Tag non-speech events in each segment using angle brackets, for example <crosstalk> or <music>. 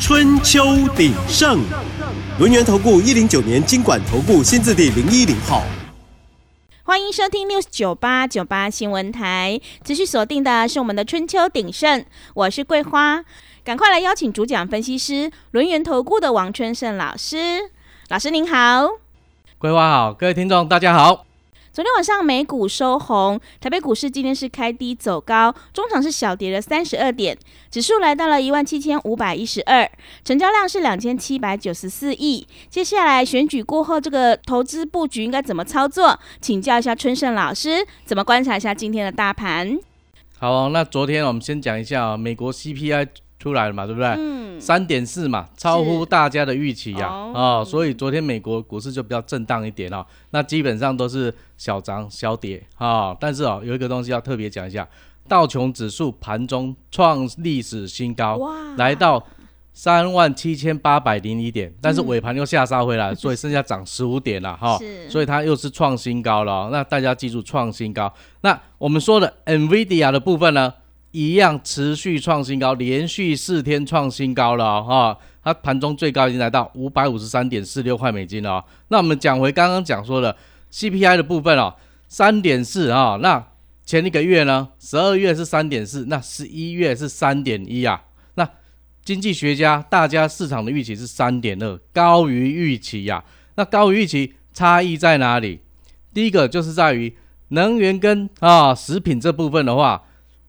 春秋鼎盛》。轮源投顾一零九年经管投顾新字第零一零号，欢迎收听 news 九八九八新闻台，持续锁定的是我们的春秋鼎盛，我是桂花，赶快来邀请主讲分析师轮源投顾的王春盛老师，老师您好，桂花好，各位听众大家好。昨天晚上美股收红，台北股市今天是开低走高，中场是小跌了三十二点，指数来到了一万七千五百一十二，成交量是两千七百九十四亿。接下来选举过后，这个投资布局应该怎么操作？请教一下春盛老师，怎么观察一下今天的大盘？好，那昨天我们先讲一下美国 CPI。出来了嘛，对不对？嗯，三点四嘛，超乎大家的预期呀，啊，所以昨天美国股市就比较震荡一点哦。那基本上都是小涨小跌啊，但是哦，有一个东西要特别讲一下，道琼指数盘中创历史新高，来到三万七千八百零一点，但是尾盘又下杀回来，所以剩下涨十五点了哈，<laughs> 所以它又是创新高了。那大家记住创新高。那我们说的 NVIDIA 的部分呢？一样持续创新高，连续四天创新高了哈，它盘中最高已经来到五百五十三点四六块美金了。那我们讲回刚刚讲说的 CPI 的部分哦，三点四啊，那前一个月呢，十二月是三点四，那十一月是三点一啊。那经济学家大家市场的预期是三点二，高于预期呀。那高于预期差异在哪里？第一个就是在于能源跟啊食品这部分的话。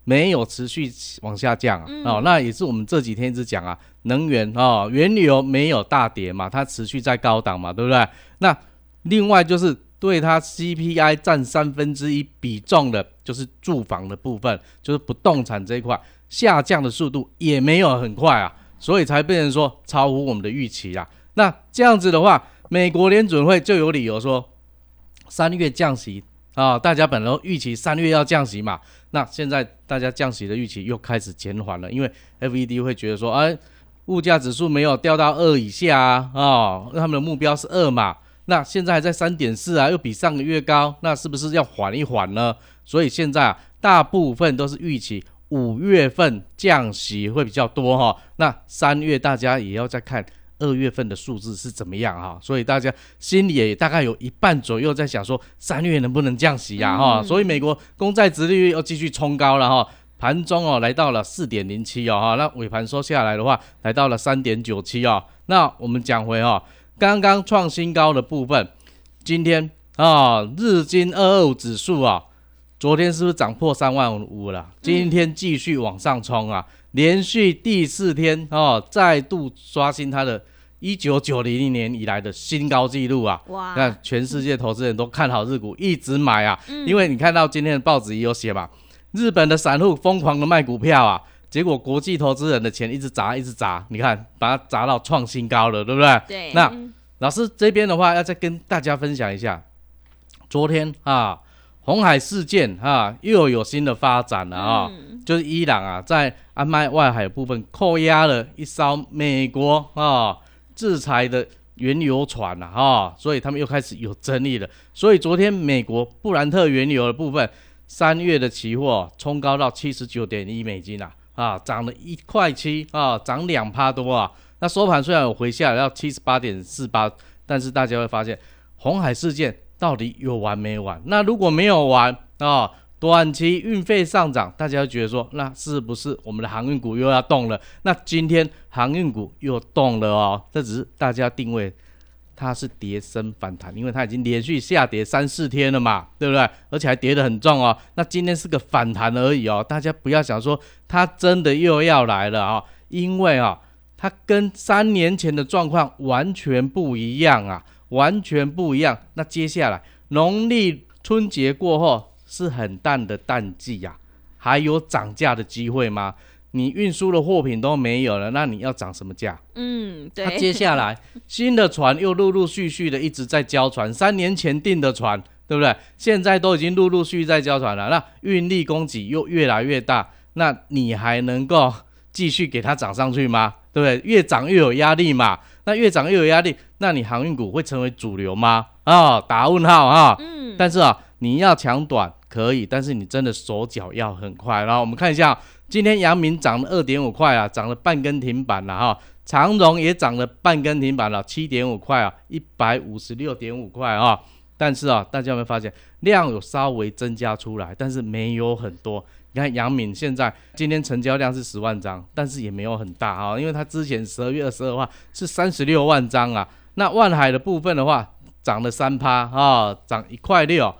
没有持续往下降啊，哦，那也是我们这几天一直讲啊，能源哦，原油没有大跌嘛，它持续在高档嘛，对不对？那另外就是对它 CPI 占三分之一比重的，就是住房的部分，就是不动产这一块下降的速度也没有很快啊，所以才变成说超乎我们的预期啊。那这样子的话，美国联准会就有理由说三月降息。啊，大家本来预期三月要降息嘛，那现在大家降息的预期又开始减缓了，因为 FED 会觉得说，哎，物价指数没有掉到二以下啊，啊，他们的目标是二嘛，那现在还在三点四啊，又比上个月高，那是不是要缓一缓呢？所以现在啊，大部分都是预期五月份降息会比较多哈，那三月大家也要再看。二月份的数字是怎么样哈？所以大家心里也大概有一半左右在想说，三月能不能降息呀哈？所以美国公债殖利率又继续冲高了哈，盘中哦来到了四点零七哦哈，那尾盘收下来的话，来到了三点九七哦。那我们讲回哦，刚刚创新高的部分，今天啊日经二二五指数啊，昨天是不是涨破三万五了？今天继续往上冲啊！连续第四天哦，再度刷新它的一九九零年以来的新高纪录啊！哇，那全世界投资人都看好日股，一直买啊。嗯。因为你看到今天的报纸也有写嘛，日本的散户疯狂的卖股票啊，结果国际投资人的钱一直砸，一直砸，你看把它砸到创新高了，对不对？对。那老师这边的话，要再跟大家分享一下，昨天啊。红海事件哈又有新的发展了啊，就是伊朗啊在安麦外海部分扣押了一艘美国啊制裁的原油船了哈，所以他们又开始有争议了。所以昨天美国布兰特原油的部分三月的期货冲高到七十九点一美金啊，啊涨了一块七啊，涨两趴多啊。那收盘虽然有回下来到七十八点四八，但是大家会发现红海事件。到底有完没完？那如果没有完啊，短期运费上涨，大家觉得说，那是不是我们的航运股又要动了？那今天航运股又动了哦，这只是大家定位它是跌升反弹，因为它已经连续下跌三四天了嘛，对不对？而且还跌得很重哦。那今天是个反弹而已哦，大家不要想说它真的又要来了啊，因为啊，它跟三年前的状况完全不一样啊。完全不一样。那接下来农历春节过后是很淡的淡季呀，还有涨价的机会吗？你运输的货品都没有了，那你要涨什么价？嗯，对。那接下来 <laughs> 新的船又陆陆续续的一直在交船，三年前订的船，对不对？现在都已经陆陆续续在交船了，那运力供给又越来越大，那你还能够继续给它涨上去吗？对不对？越涨越有压力嘛，那越涨越有压力，那你航运股会成为主流吗？啊，打问号啊。嗯。但是啊，你要抢短可以，但是你真的手脚要很快。然后我们看一下。今天阳明涨了二点五块啊，涨了半根停板了哈。长荣也涨了半根停板了，七点五块啊，一百五十六点五块啊。但是啊，大家有没有发现量有稍微增加出来，但是没有很多。你看阳明现在今天成交量是十万张，但是也没有很大啊，因为它之前十二月二十二号是三十六万张啊。那万海的部分的话，涨了三趴啊，涨一块六。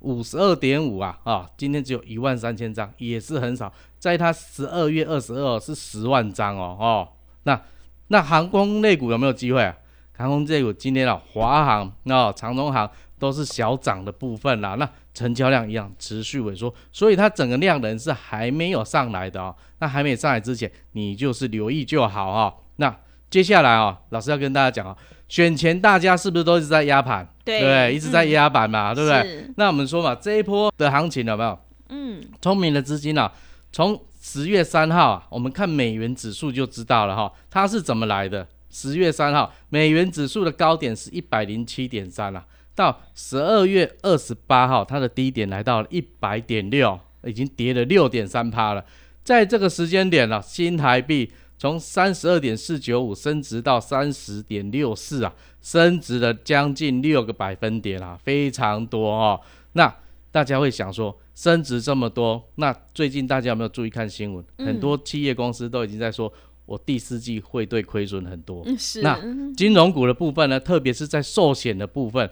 五十二点五啊啊，今天只有一万三千张，也是很少。在它十二月二十二是十万张哦哦。那那航空类股有没有机会啊？航空类股今天啊，华航、哦长荣航都是小涨的部分啦。那成交量一样持续萎缩，所以它整个量能是还没有上来的哦。那还没上来之前，你就是留意就好哦。那接下来啊，老师要跟大家讲啊。选前大家是不是都一直在压盘？对，一直在压板嘛，对不对？那我们说嘛，这一波的行情有没有？嗯，聪明的资金啊，从十月三号啊，我们看美元指数就知道了哈，它是怎么来的？十月三号，美元指数的高点是一百零七点三啊，到十二月二十八号，它的低点来到了一百点六，已经跌了六点三趴了。在这个时间点呢，新台币。从三十二点四九五升值到三十点六四啊，升值了将近六个百分点啊，非常多哦。那大家会想说，升值这么多，那最近大家有没有注意看新闻？很多企业公司都已经在说，我第四季会对亏损很多。是。那金融股的部分呢？特别是在寿险的部分，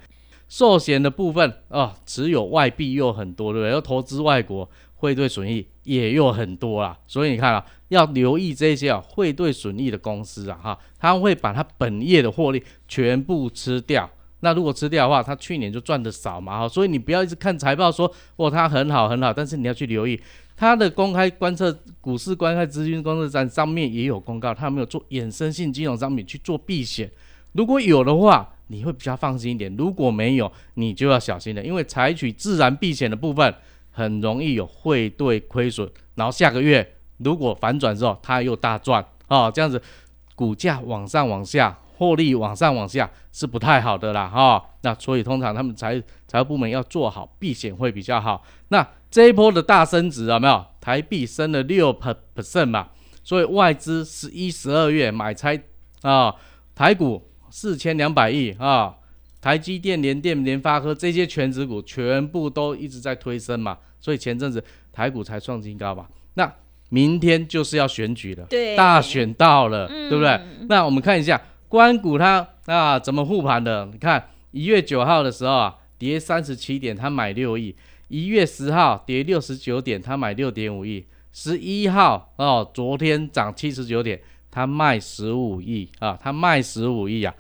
寿险的部分哦，持有外币又很多，对不对？要投资外国。汇兑损益也有很多啦，所以你看啊，要留意这些啊汇兑损益的公司啊，哈，他会把它本业的获利全部吃掉。那如果吃掉的话，他去年就赚的少嘛，哈，所以你不要一直看财报说哇它很好很好，但是你要去留意他的公开观测股市观看资金公测站上面也有公告，它没有做衍生性金融商品去做避险。如果有的话，你会比较放心一点；如果没有，你就要小心了，因为采取自然避险的部分。很容易有汇兑亏损，然后下个月如果反转之后，它又大赚啊，这样子股价往上往下，获利往上往下是不太好的啦哈。那所以通常他们财财务部门要做好避险会比较好。那这一波的大升值有没有？台币升了六 percent 嘛，所以外资十一、十二月买拆啊，台股四千两百亿啊。台积电、联电、联发科这些全指股全部都一直在推升嘛，所以前阵子台股才创新高吧。那明天就是要选举了，对，大选到了，对不对？那我们看一下关股它啊怎么护盘的？你看一月九号的时候啊，跌三十七点，它买六亿；一月十号跌六十九点，它买六点五亿；十一号哦，昨天涨七十九点，它卖十五亿啊，他卖十五亿啊。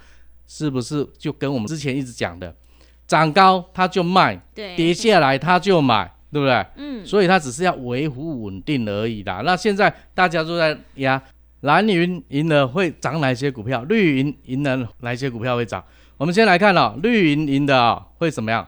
是不是就跟我们之前一直讲的，涨高他就卖，跌下来他就买，对不对？嗯，所以他只是要维护稳定而已啦。那现在大家都在压蓝云银的会涨哪些股票？绿云银了哪些股票会涨？我们先来看哦，绿云银的啊会怎么样？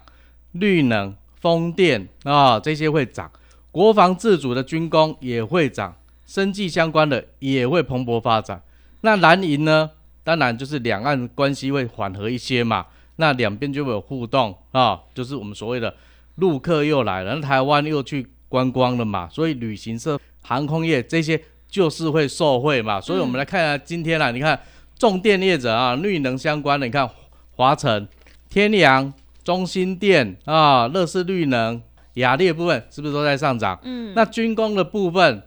绿能、风电啊这些会涨，国防自主的军工也会涨，生计相关的也会蓬勃发展。那蓝银呢？当然，就是两岸关系会缓和一些嘛，那两边就会有互动啊，就是我们所谓的陆客又来了，台湾又去观光了嘛，所以旅行社、航空业这些就是会受惠嘛。所以我们来看一下今天啊，你看重电业者啊，绿能相关的，你看华晨、天阳、中心电啊、乐视绿能、雅力部分是不是都在上涨？嗯，那军工的部分，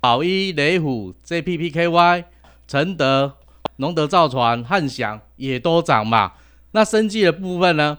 宝一、雷虎、JPPKY、承德。龙德造船、汉翔也都涨嘛。那生技的部分呢？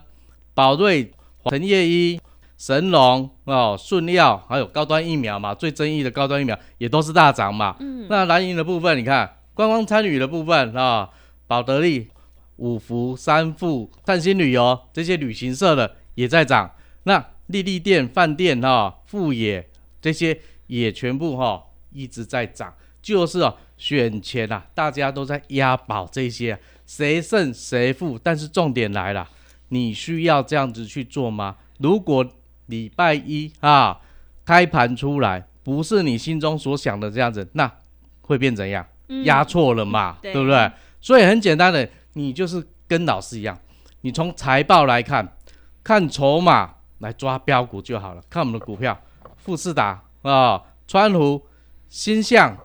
宝瑞、陈业一、神龙哦、顺药，还有高端疫苗嘛，最争议的高端疫苗也都是大涨嘛。嗯。那蓝银的部分，你看观光参与的部分啊，宝得利、五福、三富、探星旅游这些旅行社的也在涨。那丽丽店饭店哈、富野这些也全部哈一直在涨，就是哦，选前啊，大家都在押宝这些，谁胜谁负。但是重点来了，你需要这样子去做吗？如果礼拜一啊开盘出来不是你心中所想的这样子，那会变怎样？压错了嘛，对不对？所以很简单的，你就是跟老师一样，你从财报来看，看筹码来抓标股就好了。看我们的股票，富士达啊，川湖、新向、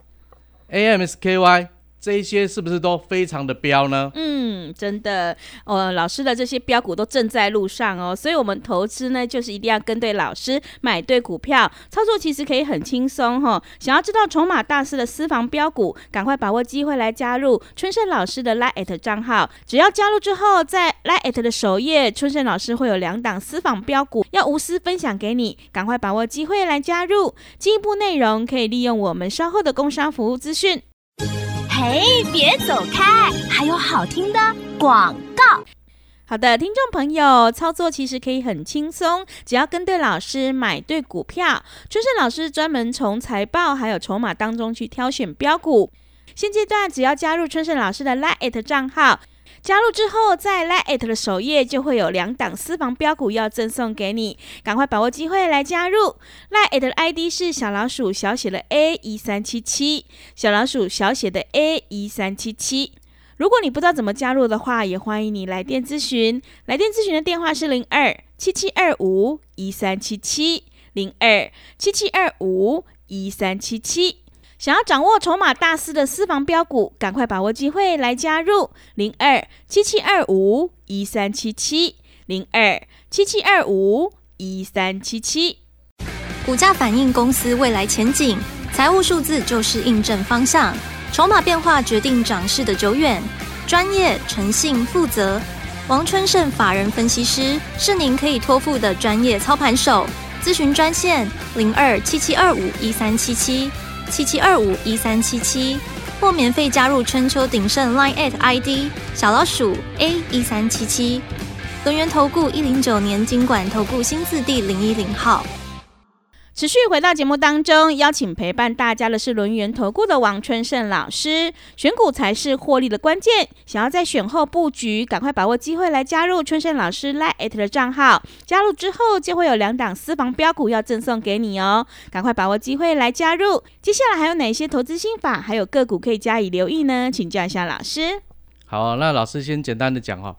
AMSKY。这些是不是都非常的标呢？嗯，真的，呃，老师的这些标股都正在路上哦，所以我们投资呢，就是一定要跟对老师，买对股票，操作其实可以很轻松哈。想要知道筹码大师的私房标股，赶快把握机会来加入春盛老师的 Line 账号。只要加入之后，在 Line 的首页，春盛老师会有两档私房标股要无私分享给你，赶快把握机会来加入。进一步内容可以利用我们稍后的工商服务资讯。哎，别走开！还有好听的广告。好的，听众朋友，操作其实可以很轻松，只要跟对老师，买对股票。春盛老师专门从财报还有筹码当中去挑选标股。现阶段只要加入春盛老师的 Line 账号。加入之后，在 Line 的首页就会有两档私房标股要赠送给你，赶快把握机会来加入。Line 的 ID 是小老鼠小写的 A 一三七七，小老鼠小写的 A 一三七七。如果你不知道怎么加入的话，也欢迎你来电咨询。来电咨询的电话是零二七七二五一三七七零二七七二五一三七七。想要掌握筹码大师的私房标股，赶快把握机会来加入零二七七二五一三七七零二七七二五一三七七。股价反映公司未来前景，财务数字就是印证方向，筹码变化决定涨势的久远。专业、诚信、负责，王春盛法人分析师是您可以托付的专业操盘手。咨询专线零二七七二五一三七七。七七二五一三七七，或免费加入春秋鼎盛 Line at ID 小老鼠 A 一三七七，轮源投顾一零九年经管投顾新字第零一零号。持续回到节目当中，邀请陪伴大家的是轮源投顾的王春盛老师。选股才是获利的关键，想要在选后布局，赶快把握机会来加入春盛老师 Line 的账号。加入之后就会有两档私房标股要赠送给你哦，赶快把握机会来加入。接下来还有哪些投资心法，还有个股可以加以留意呢？请教一下老师。好，那老师先简单的讲哈，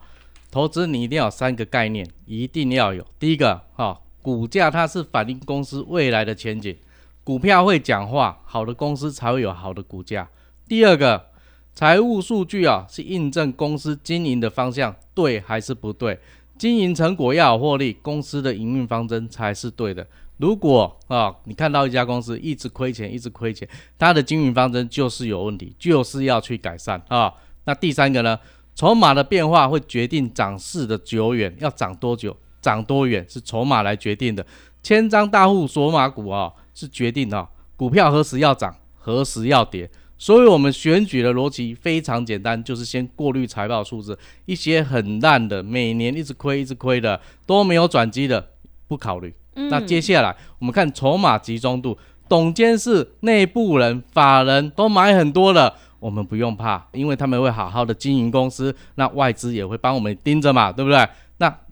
投资你一定要有三个概念，一定要有。第一个哈。股价它是反映公司未来的前景，股票会讲话，好的公司才会有好的股价。第二个，财务数据啊是印证公司经营的方向对还是不对，经营成果要有获利，公司的营运方针才是对的。如果啊你看到一家公司一直亏钱，一直亏钱，它的经营方针就是有问题，就是要去改善啊。那第三个呢，筹码的变化会决定涨势的久远，要涨多久？涨多远是筹码来决定的，千张大户锁码股啊，是决定啊股票何时要涨，何时要跌。所以，我们选举的逻辑非常简单，就是先过滤财报数字，一些很烂的，每年一直亏、一直亏的，都没有转机的，不考虑。那接下来我们看筹码集中度，董监事、内部人、法人都买很多了，我们不用怕，因为他们会好好的经营公司，那外资也会帮我们盯着嘛，对不对？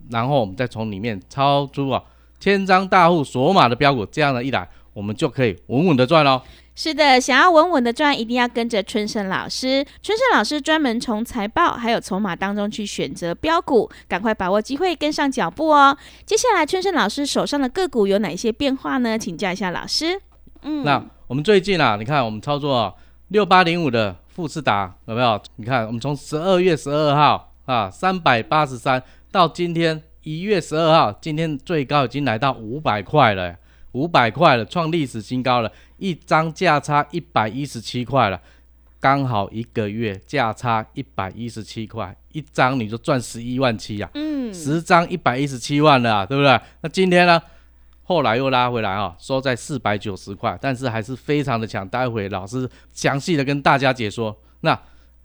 那然后我们再从里面抄出啊千张大户锁码的标股，这样的一来，我们就可以稳稳的赚喽。是的，想要稳稳的赚，一定要跟着春生老师。春生老师专门从财报还有筹码当中去选择标股，赶快把握机会，跟上脚步哦。接下来，春生老师手上的个股有哪些变化呢？请教一下老师。嗯，那我们最近啊，你看我们操作六八零五的富士达有没有？你看我们从十二月十二号啊三百八十三。到今天一月十二号，今天最高已经来到五百块了，五百块了，创历史新高了，一张价差一百一十七块了，刚好一个月价差一百一十七块，一张你就赚十一万七呀，嗯，十张一百一十七万了，对不对？那今天呢，后来又拉回来啊，收在四百九十块，但是还是非常的强。待会老师详细的跟大家解说。那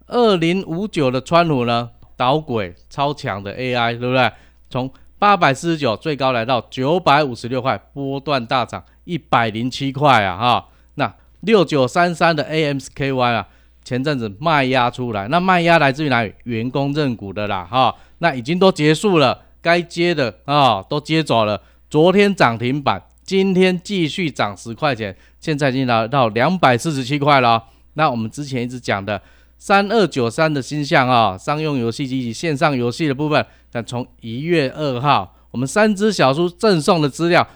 二零五九的川普呢？导轨超强的 AI，对不对？从八百四十九最高来到九百五十六块，波段大涨一百零七块啊！哈，那六九三三的 AMSKY 啊，前阵子卖压出来，那卖压来自于哪里？员工认股的啦，哈，那已经都结束了，该接的啊都接走了。昨天涨停板，今天继续涨十块钱，现在已经来到两百四十七块了。那我们之前一直讲的三二九三的新项啊，商用游戏机及线上游戏的部分，那从一月二号，我们三只小猪赠送的资料。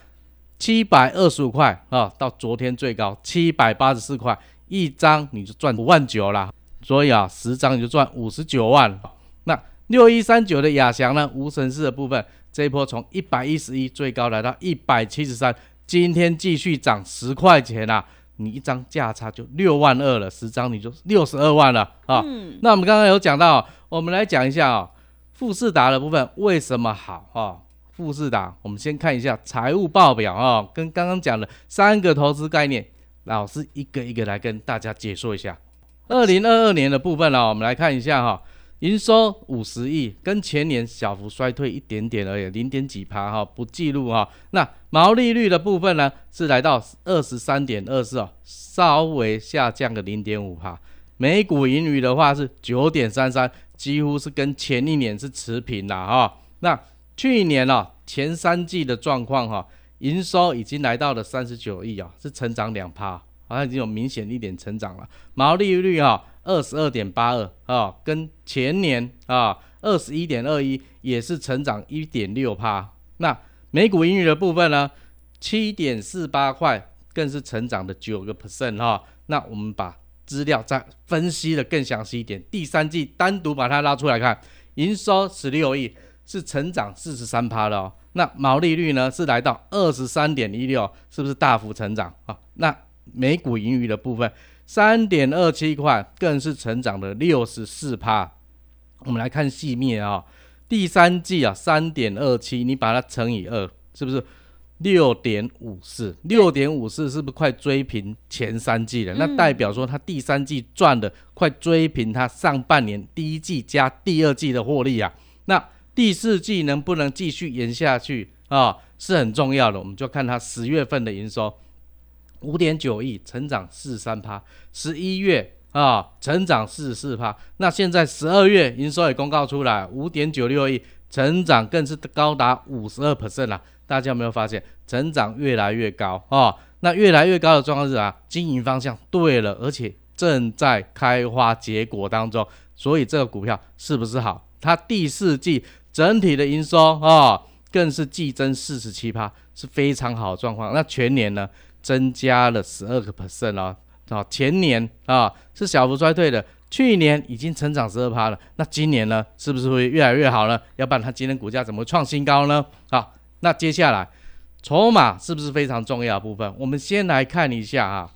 七百二十五块啊，到昨天最高七百八十四块一张，你就赚五万九了。所以啊，十张你就赚五十九万。那六一三九的亚翔呢？无尘室的部分，这一波从一百一十一最高来到一百七十三，今天继续涨十块钱啊，你一张价差就六万二了，十张你就六十二万了啊。那我们刚刚有讲到，我们来讲一下啊，富士达的部分为什么好啊？富士达，我们先看一下财务报表啊，跟刚刚讲的三个投资概念，老师一个一个来跟大家解说一下。二零二二年的部分呢，我们来看一下哈，营收五十亿，跟前年小幅衰退一点点而已，零点几趴哈，不记录哈。那毛利率的部分呢，是来到二十三点二四哦，稍微下降个零点五趴。每股盈余的话是九点三三，几乎是跟前一年是持平的哈。那去年哦，前三季的状况哈，营收已经来到了三十九亿啊，是成长两趴，好像已经有明显一点成长了。毛利率哈，二十二点八二啊，跟前年啊二十一点二一也是成长一点六趴。那每股盈余的部分呢，七点四八块，更是成长的九个 percent 哈。那我们把资料再分析的更详细一点，第三季单独把它拉出来看，营收十六亿。是成长四十三趴的哦，那毛利率呢是来到二十三点一六，是不是大幅成长啊？那每股盈余的部分三点二七块，更是成长了六十四趴。我们来看细面啊，第三季啊三点二七，你把它乘以二，是不是六点五四？六点五四是不是快追平前三季了？那代表说它第三季赚的快追平它上半年第一季加第二季的获利啊？那第四季能不能继续延下去啊，是很重要的。我们就看它十月份的营收，五点九亿，成长四十三趴；十一月啊，成长四十四趴。那现在十二月营收也公告出来，五点九六亿，成长更是高达五十二 percent 了。大家有没有发现，成长越来越高啊？那越来越高的状况是啊，经营方向对了，而且正在开花结果当中，所以这个股票是不是好？它第四季。整体的营收啊，更是季增四十七趴，是非常好的状况。那全年呢，增加了十二个 percent 哦，啊，前年啊是小幅衰退的，去年已经成长十二趴了。那今年呢，是不是会越来越好呢？要不然它今天股价怎么创新高呢？好，那接下来筹码是不是非常重要的部分？我们先来看一下啊，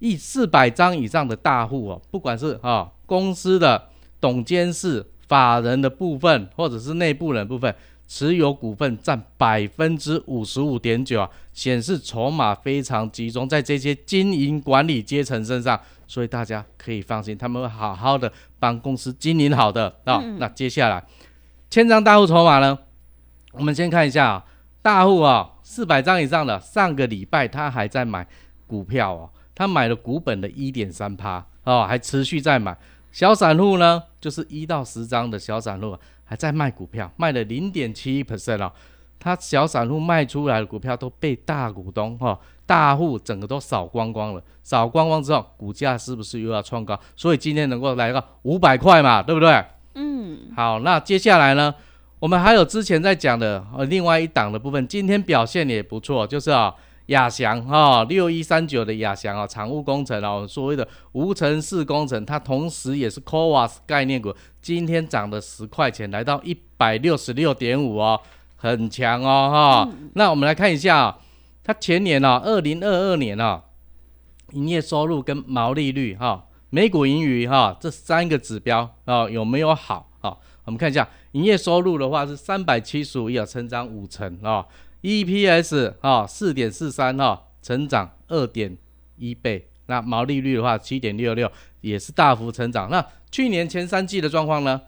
一四百张以上的大户哦，不管是啊公司的董监事。法人的部分，或者是内部人部分持有股份占百分之五十五点九啊，显示筹码非常集中在这些经营管理阶层身上，所以大家可以放心，他们会好好的帮公司经营好的啊。那接下来千张大户筹码呢？我们先看一下啊，大户啊，四百张以上的，上个礼拜他还在买股票哦，他买了股本的一点三趴哦，还持续在买。小散户呢，就是一到十张的小散户还在卖股票，卖了零点七一 percent 哦。他小散户卖出来的股票都被大股东哈大户整个都扫光光了，扫光光之后，股价是不是又要创高？所以今天能够来到五百块嘛，对不对？嗯。好，那接下来呢，我们还有之前在讲的呃另外一档的部分，今天表现也不错，就是啊。亚翔哈六一三九的亚翔啊，产物工程哦，所谓的无尘室工程，它同时也是 c o a s 概念股，今天涨了十块钱，来到一百六十六点五哦，很强哦哈。那我们来看一下啊，它前年呢，二零二二年啊，营业收入跟毛利率哈，每股盈余哈，这三个指标啊有没有好啊？我们看一下营业收入的话是三百七十五亿啊，成长五成啊。EPS 啊，四点四三哈，成长二点一倍。那毛利率的话，七点六六，也是大幅成长。那去年前三季的状况呢？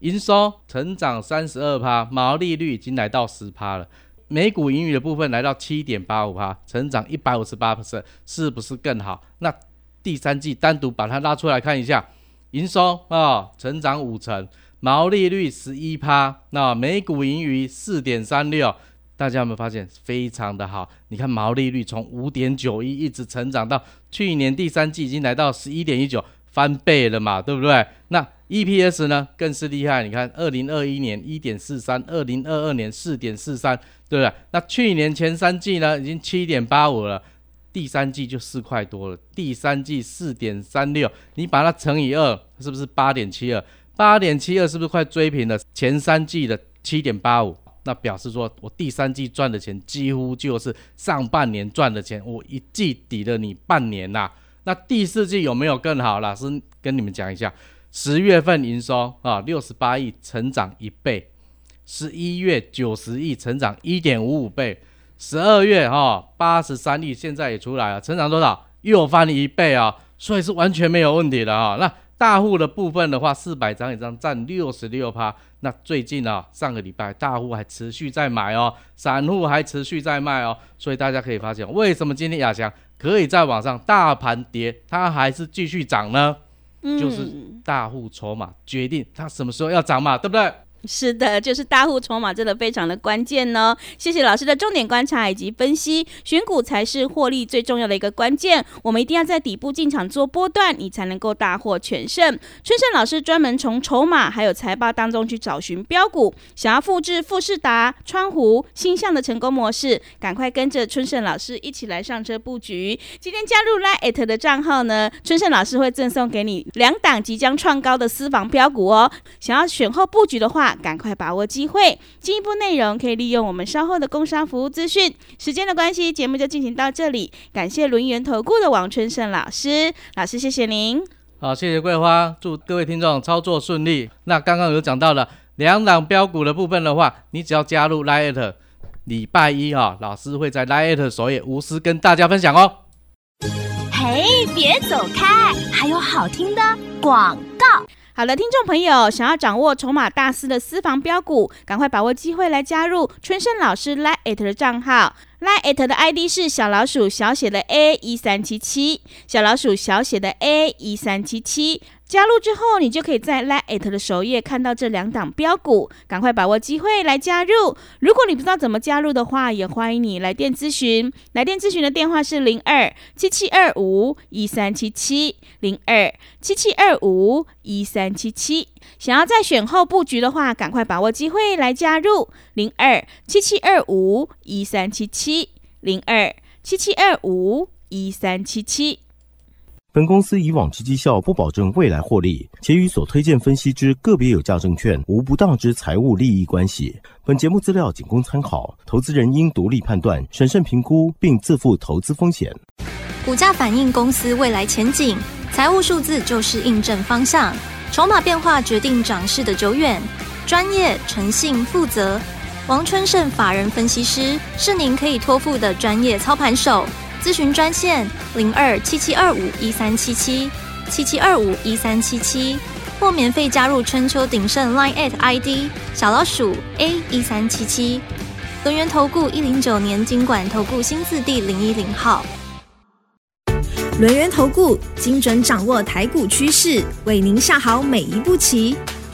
营收成长三十二趴，毛利率已经来到十趴了。每股盈余的部分来到七点八五趴，成长一百五十八 percent，是不是更好？那第三季单独把它拉出来看一下，营收啊成长五成，毛利率十一趴，那每股盈余四点三六，大家有没有发现非常的好？你看毛利率从五点九一一直成长到去年第三季已经来到十一点一九，翻倍了嘛，对不对？那 EPS 呢更是厉害，你看二零二一年一点四三，二零二二年四点四三，对不对？那去年前三季呢已经七点八五了。第三季就四块多了，第三季四点三六，你把它乘以二，是不是八点七二？八点七二是不是快追平了前三季的七点八五？那表示说我第三季赚的钱几乎就是上半年赚的钱，我一季抵了你半年呐。那第四季有没有更好？老师跟你们讲一下，十月份营收啊六十八亿，成长一倍；十一月九十亿，成长一点五五倍。十二月哈八十三亿，现在也出来了，成长多少？又翻了一倍啊！所以是完全没有问题的啊。那大户的部分的话，四百张以上占六十六趴。那最近啊，上个礼拜大户还持续在买哦，散户还持续在卖哦。所以大家可以发现，为什么今天亚翔可以在网上大盘跌，它还是继续涨呢？就是大户筹码决定它什么时候要涨嘛，对不对？是的，就是大户筹码真的非常的关键呢。谢谢老师的重点观察以及分析，选股才是获利最重要的一个关键。我们一定要在底部进场做波段，你才能够大获全胜。春盛老师专门从筹码还有财报当中去找寻标股，想要复制富士达、川湖、星象的成功模式，赶快跟着春盛老师一起来上车布局。今天加入 Line 的账号呢，春盛老师会赠送给你两档即将创高的私房标股哦。想要选后布局的话，赶快把握机会，进一步内容可以利用我们稍后的工商服务资讯。时间的关系，节目就进行到这里。感谢轮圆投顾的王春盛老师，老师谢谢您。好，谢谢桂花，祝各位听众操作顺利。那刚刚有讲到了两档标股的部分的话，你只要加入 Lite，礼拜一哈，老师会在 Lite 首页无私跟大家分享哦。嘿，别走开，还有好听的广告。好了，听众朋友，想要掌握筹码大师的私房标股，赶快把握机会来加入春生老师 Line 的账号。，Line 的 ID 是小老鼠小写的 A 一三七七，小老鼠小写的 A 一三七七。加入之后，你就可以在 Lite 的首页看到这两档标股，赶快把握机会来加入。如果你不知道怎么加入的话，也欢迎你来电咨询。来电咨询的电话是零二七七二五一三七七零二七七二五一三七七。想要在选后布局的话，赶快把握机会来加入零二七七二五一三七七七零二七七二五一三七七。本公司以往之绩效不保证未来获利，且与所推荐分析之个别有价证券无不当之财务利益关系。本节目资料仅供参考，投资人应独立判断、审慎评估，并自负投资风险。股价反映公司未来前景，财务数字就是印证方向，筹码变化决定涨势的久远。专业、诚信、负责，王春盛法人分析师是您可以托付的专业操盘手。咨询专线零二七七二五一三七七七七二五一三七七，或免费加入春秋鼎盛 Line at ID 小老鼠 A 一三七七。轮源投顾一零九年经管投顾新字第零一零号。轮源投顾精准掌握台股趋势，为您下好每一步棋。